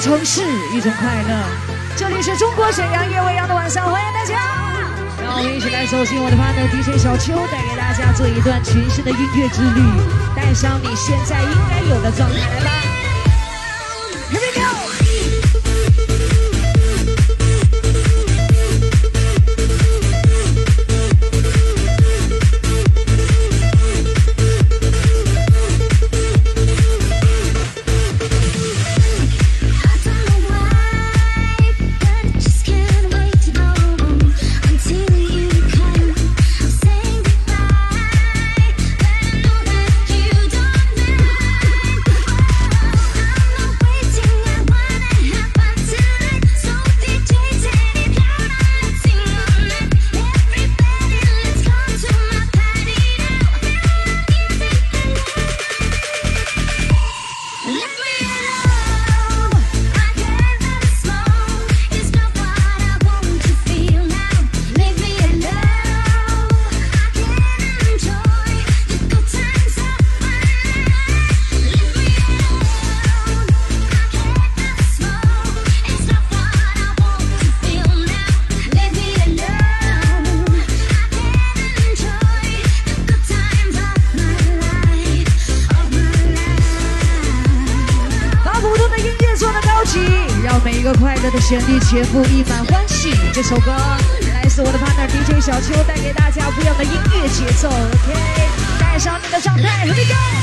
城市一种快乐，这里是中国沈阳夜未央的晚上，欢迎大家，让我们一起来走进我的 partner DJ 小秋，带给大家做一段全新的音乐之旅，带上你现在应该有的状态来吧。全力全部溢满欢喜，这首歌来自我的 partner DJ 小秋，带给大家不一样的音乐节奏。OK，带上你的状态，Here we go。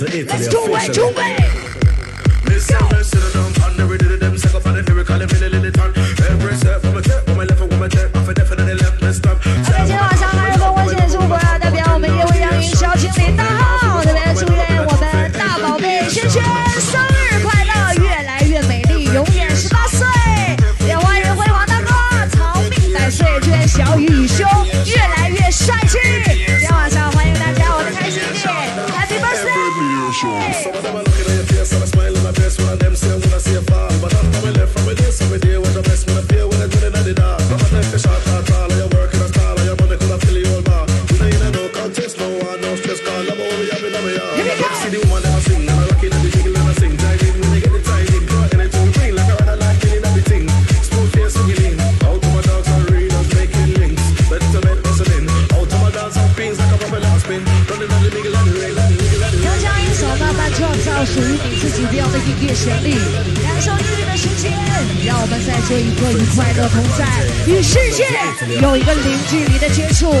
Let's do it, do it! 有一个零距离的接触。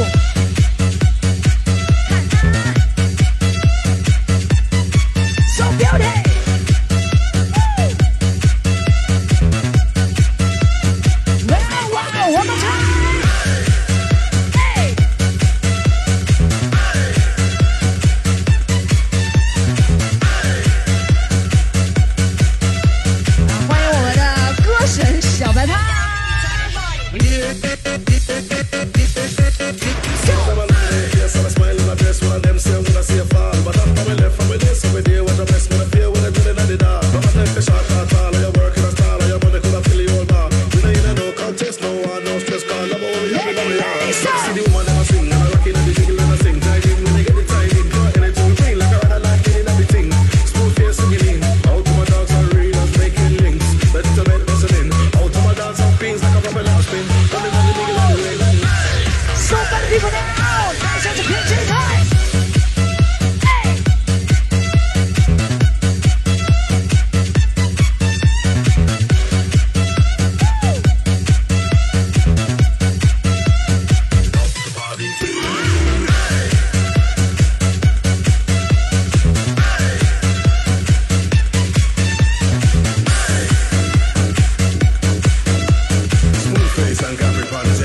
来吧，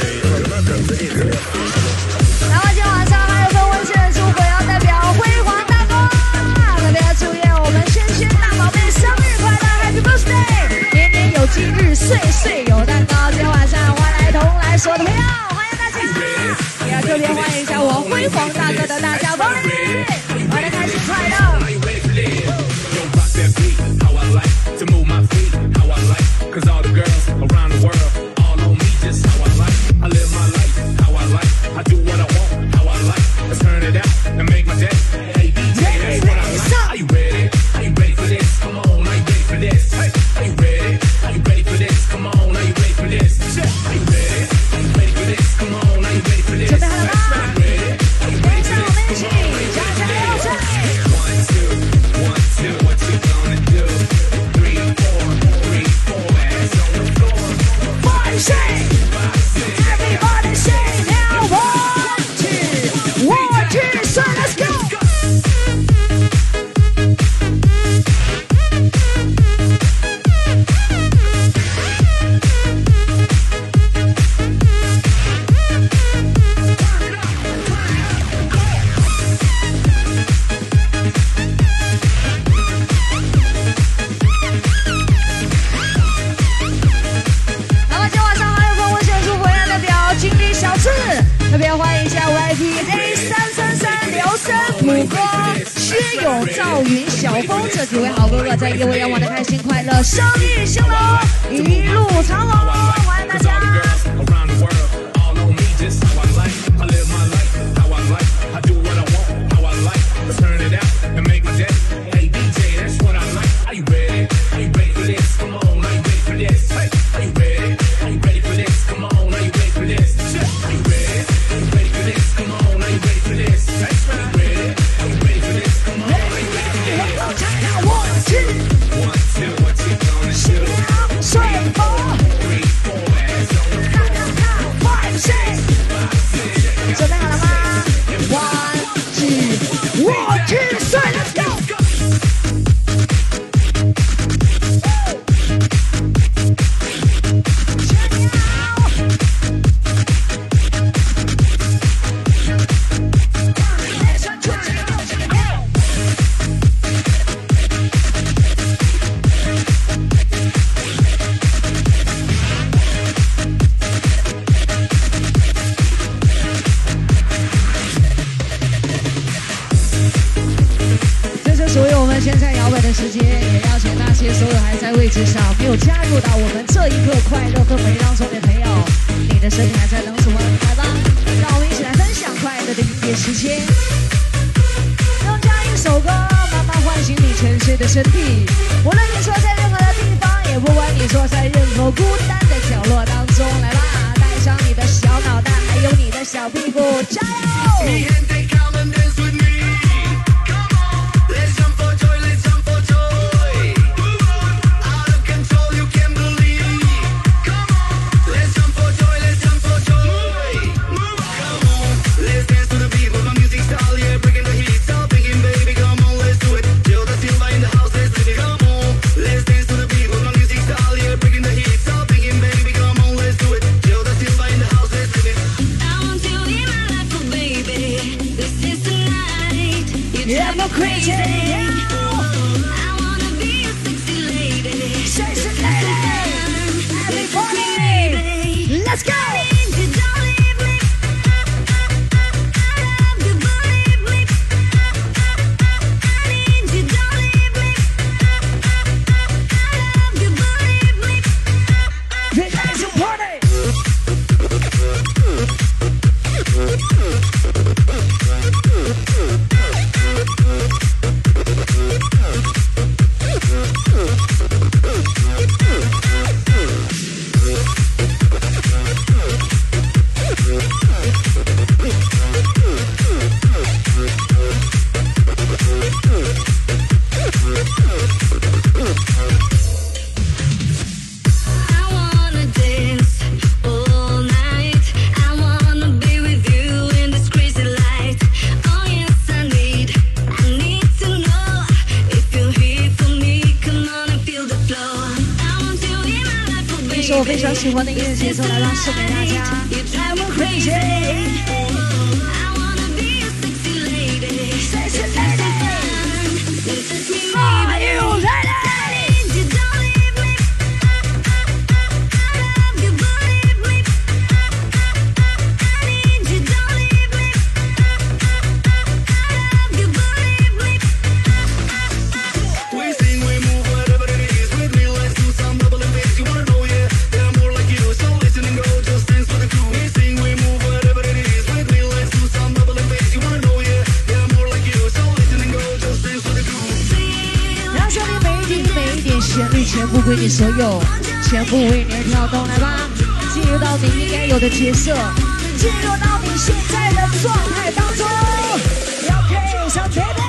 今天晚上还有份温馨的祝福，要代表辉煌大哥。那大家祝愿我们萱萱大宝贝生日快乐，happy birthday！年年有今日，岁岁有蛋糕。今天晚上欢迎来同来所有的朋友，欢迎大家。也特别欢迎一下我辉煌大哥的大那小包。赵云小峰这几位好哥哥在夜未央玩的开心快乐生意兴隆一路长虹欢迎大家。所以我们现在摇摆的时间，也邀请那些所有还在位置上没有加入到我们这一刻快乐氛围当中的朋友，你的身体还在等什么？来吧，让我们一起来分享快乐的音乐时间。用这样一首歌，慢慢唤醒你沉睡的身体。无论你说在任何的地方，也不管你说在任何孤单的角落当中，来吧，带上你的小脑袋，还有你的小屁股，加油！全部为你跳动来吧进入到你应该有的角色进入到你现在的状态当中。ok 想学的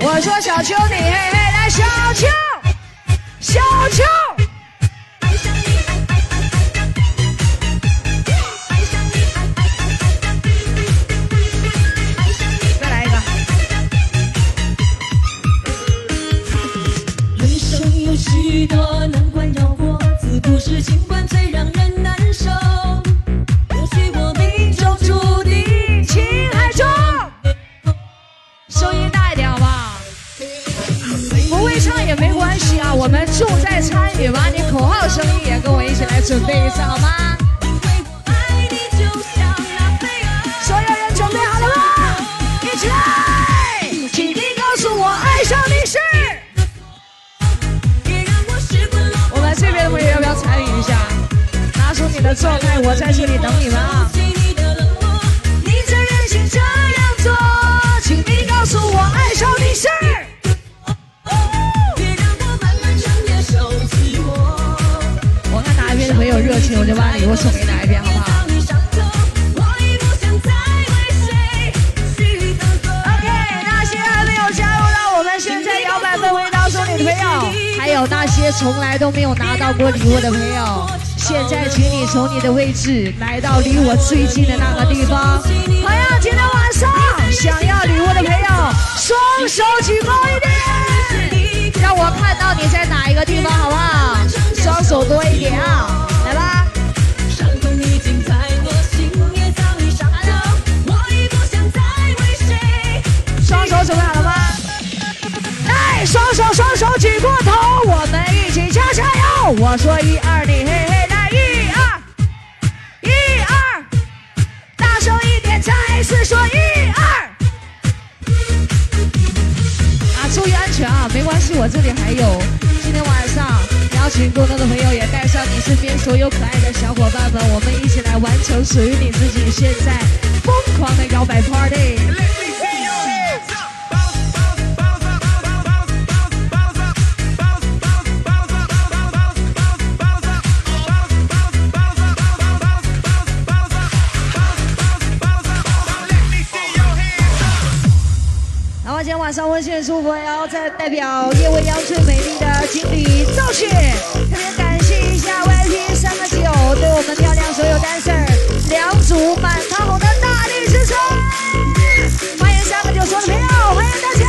我说小秋你嘿嘿来小秋小秋。So there's a 是来到离我最近的那个地方，朋友，今天晚上想要礼物的朋友，双手举高一点，让我看到你在哪一个地方，好不好？双手多一点啊，来吧。双手准备好了吗？来，双手双手举过头，我们一起加加油。我说一二，你嘿嘿。有，今天晚上邀请更多的朋友也带上你身边所有可爱的小伙伴们，我们一起来完成属于你自己现在疯狂的摇摆 party。然后今天晚上温馨的祝福呀。代表夜未央最美丽的经理赵雪特别感谢一下 vip 三个九对我们漂亮所有单身两组满堂红的大力支持。欢迎三个九所有的朋友欢迎大家。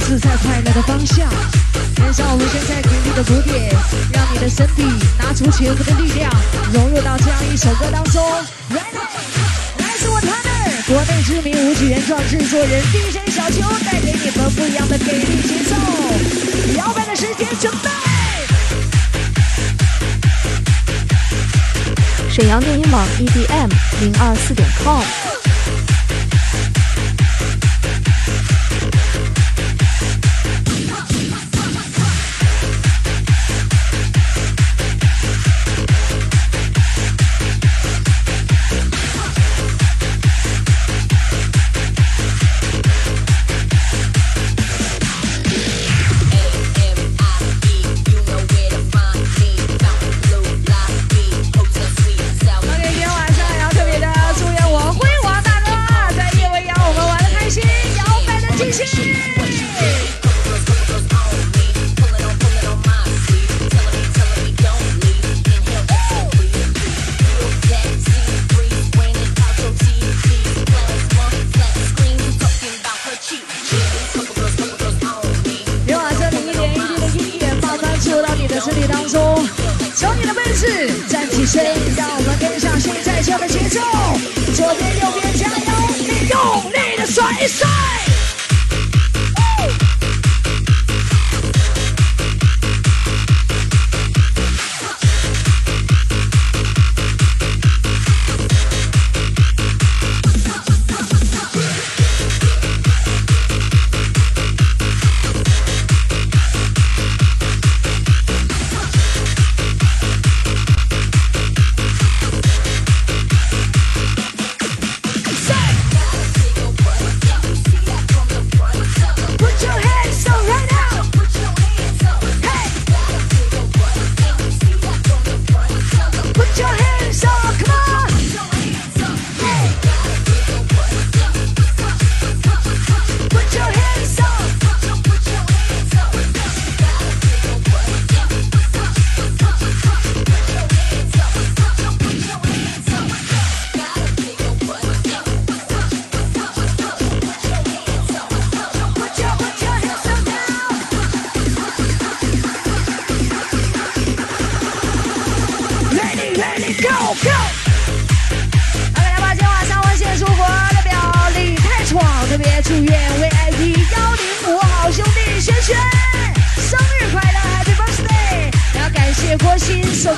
自在快乐的方向。跟上我们现在给力的鼓点，让你的身体拿出全部的力量，融入到这样一首歌当中。Ready？来自我 partner，国内知名舞曲原创制作人 DJ 小秋，带给你们不一样的给力节奏。摇摆的时间准备。沈阳电音网 EDM 零二四点 com。注入到你的身体当中，从你的位置站起身，让我们跟上现在这的节奏，左边右边加油，你用力的甩一甩。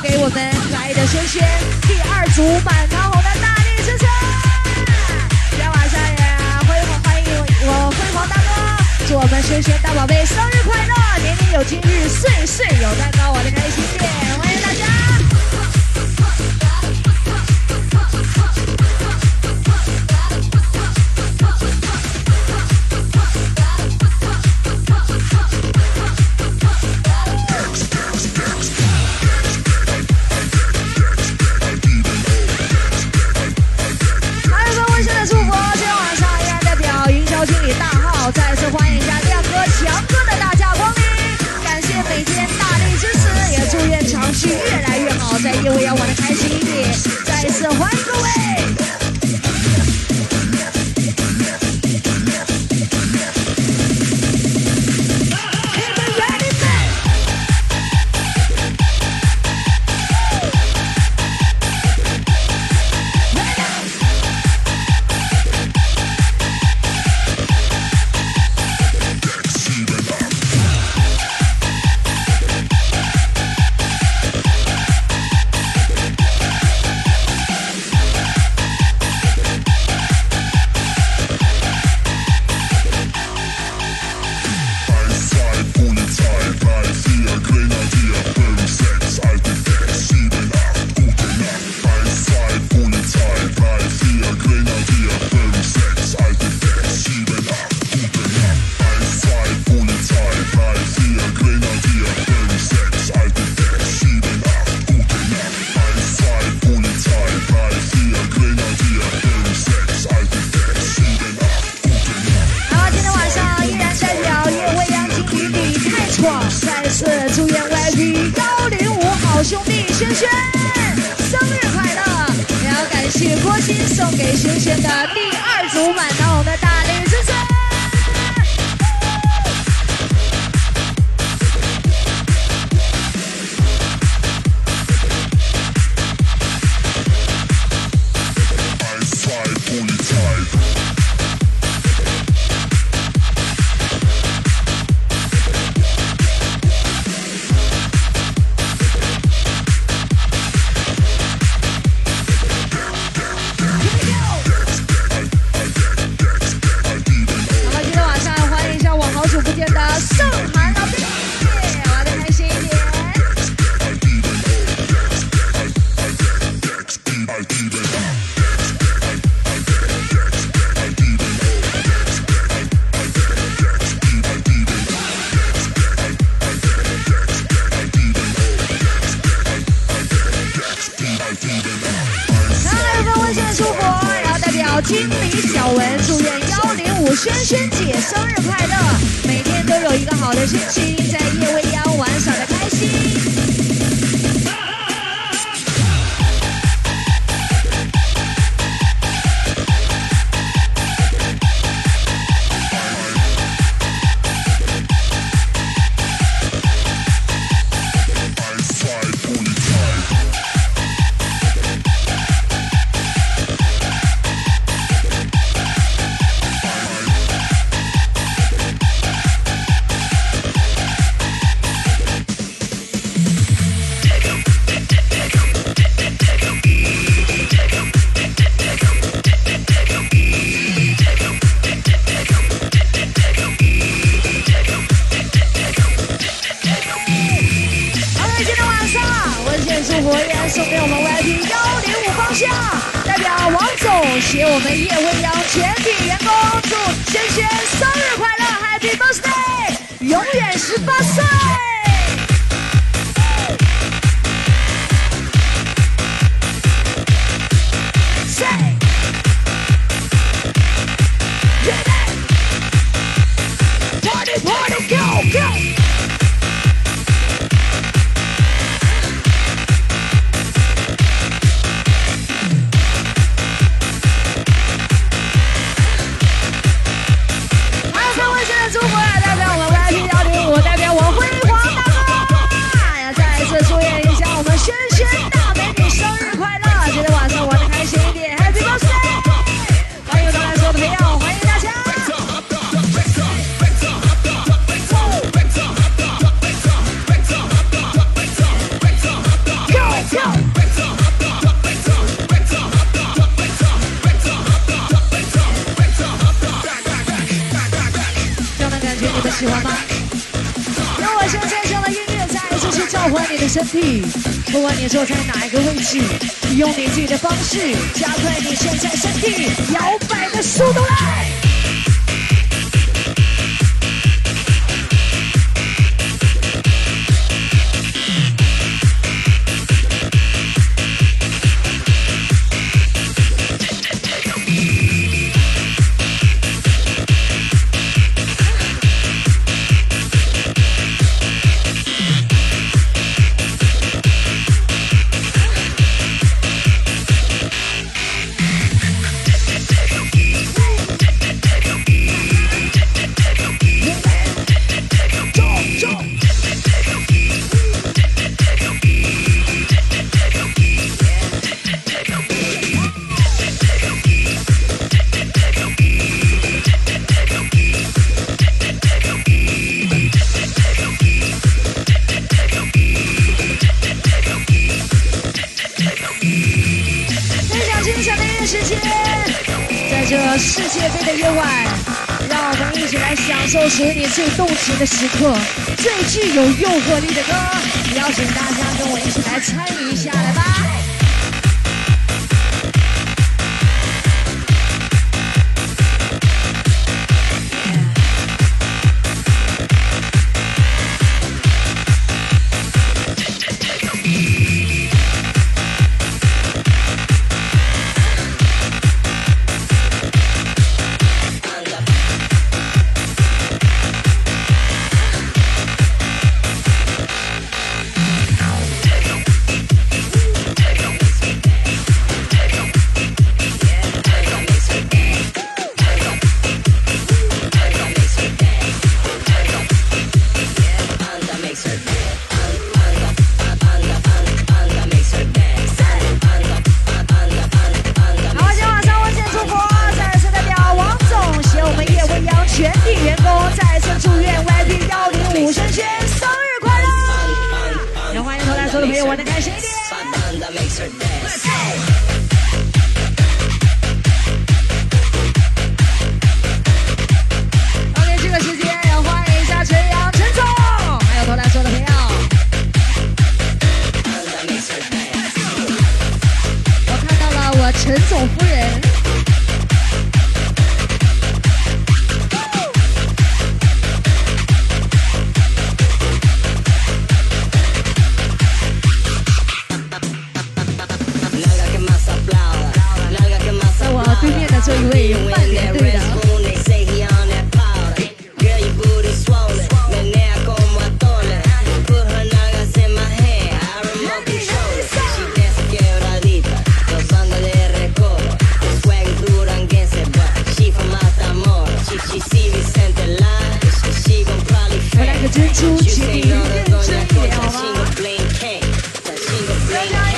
给我们可爱的轩轩第二组满堂红的大力支持。今天晚上也辉煌欢迎我辉煌大哥，祝我们轩轩大宝贝生日快乐，年年有今日，岁岁有蛋糕，我的开心点，再一 go, go! 是加快你现在身体摇摆的速度来。的时刻，最具有诱惑力的歌，邀请大家跟我一起来参与。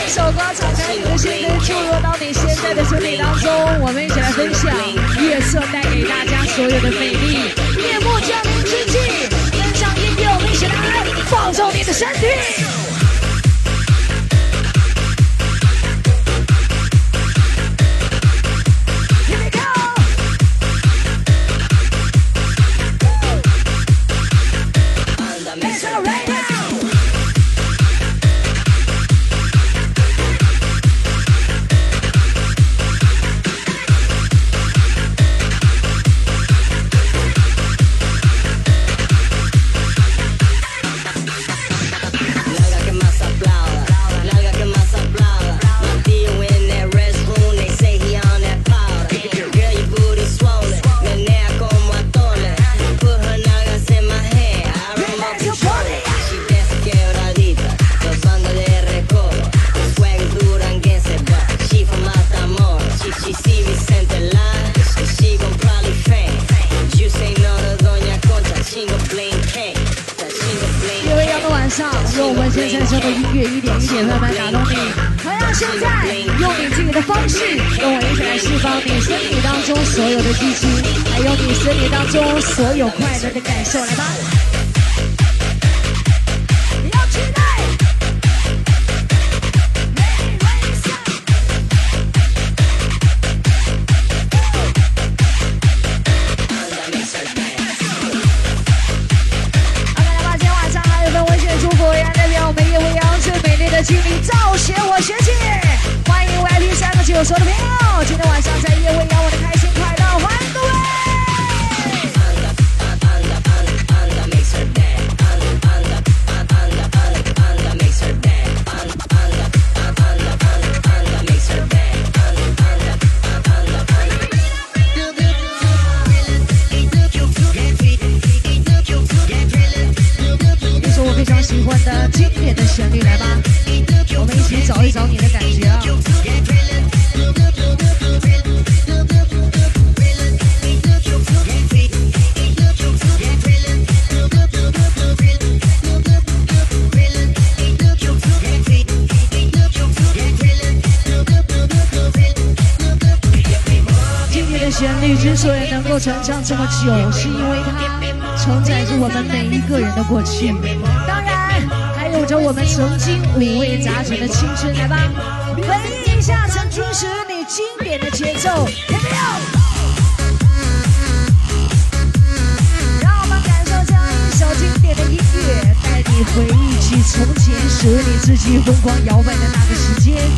一首歌敞开你的心扉，进入到你现在的生命当中。我们一起来分享夜色带给大家所有的美丽。夜幕降临之际，分享音乐，我们一起来放纵你的身体。快乐的感受，来吧！要期待。OK，来吧，今天晚上还有份温馨的祝福，也代表我们夜未央最美丽的经理赵学我学姐，欢迎 VIP 三个九所有的朋友，今天晚上在唱这么久，是因为它承载着我们每一个人的过去，当然还有着我们曾经五味杂陈的青春。来吧，回忆一下曾经属于你经典的节奏，Here we go！让我们感受这样一首经典的音乐，带你回忆起从前属于你自己疯狂摇摆的那个时间。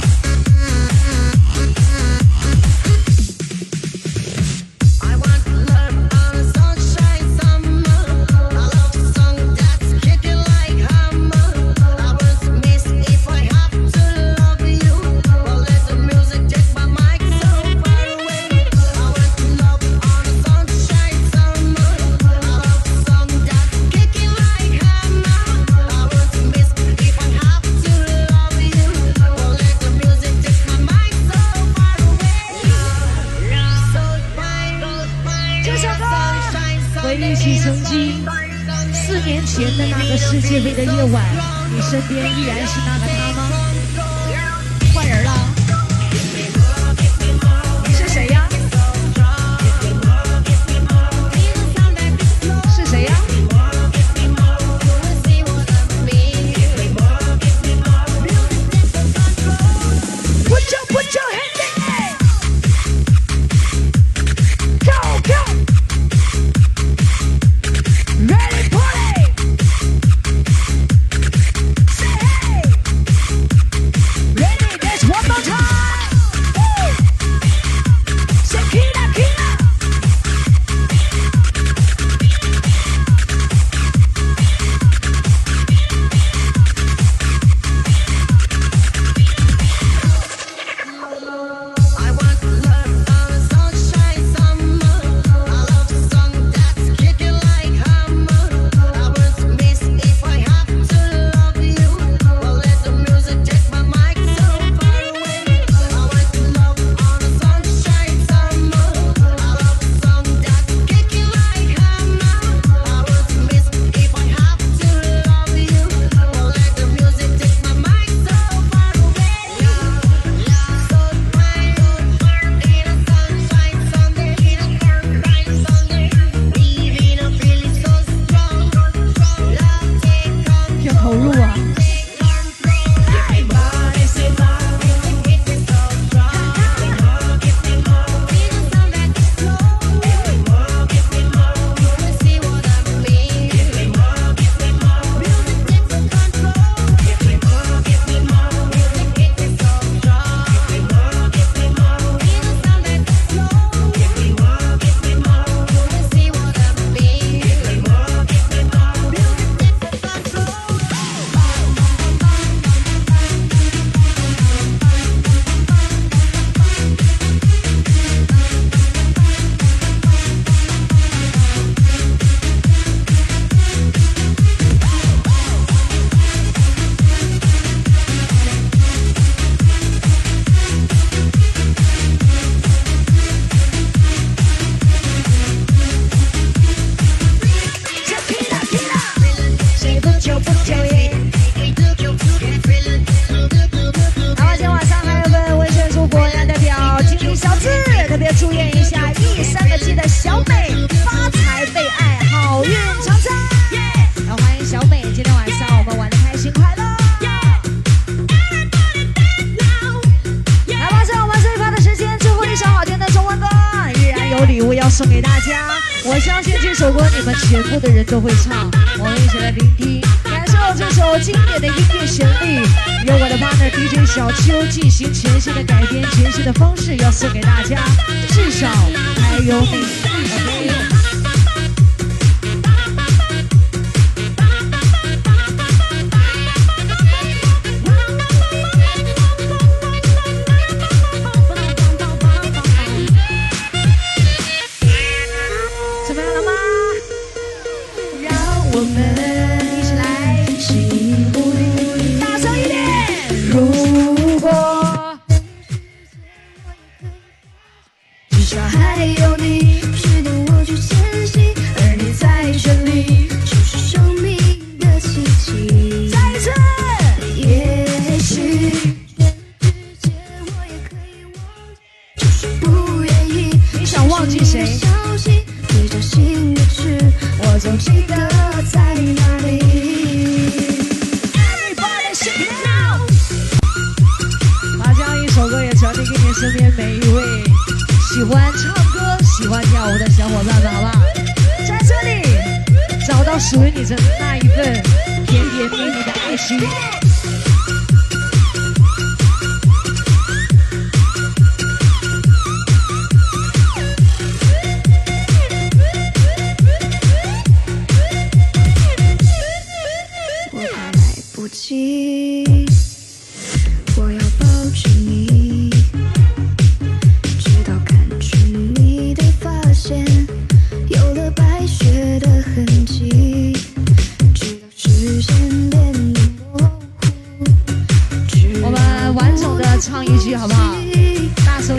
准备好了吗？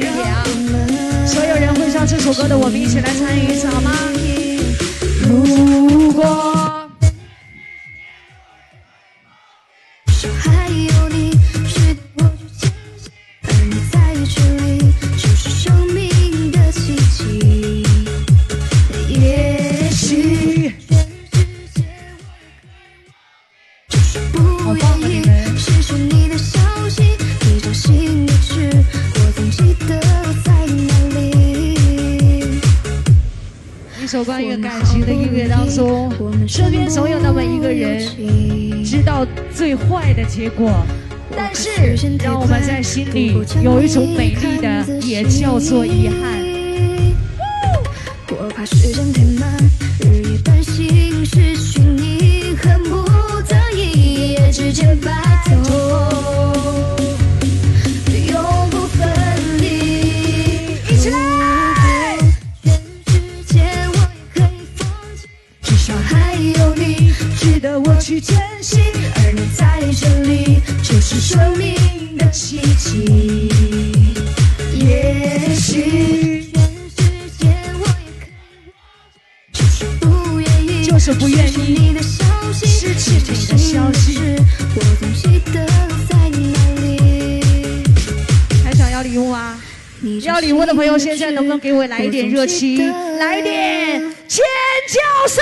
一点啊！所有人会唱这首歌的，我们一起来参与一次好吗？如果身边总有那么一个人，知道最坏的结果，但是让我们在心里有一种美丽的，也叫做遗憾。我怕时间太慢，生命的奇迹。也许全世界我也可以。就是不愿意，就是不愿意失去你的消息，失去你的消息我总记得在哪里。还想要礼物吗？要礼物的朋友，现在能不能给我来一点热情，来一点尖叫声？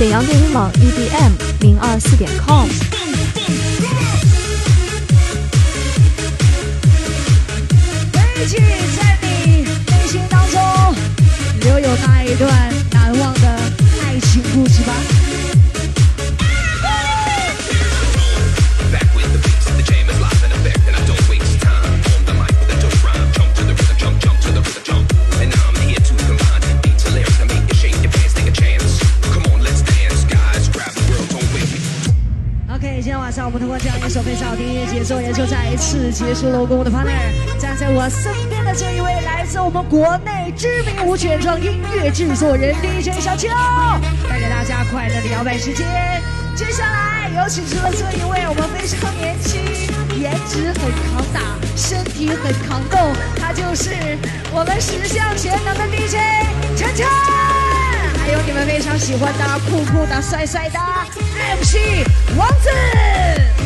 沈阳电音网 EDM 零二四点 com。飞起在你内心当中留有那一段难忘的爱情故事吧。通过这样一首非常好听的节奏，也就再一次结束了我跟我的 partner 站在我身边的这一位，来自我们国内知名无原创音乐制作人 DJ 小邱，带给大家快乐的摇摆时间。接下来有请出了这一位，我们非常年轻，颜值很扛打，身体很扛动，他就是我们十项全能的 DJ 晨晨。还有你们非常喜欢的酷酷的、帅帅的 MC 王子。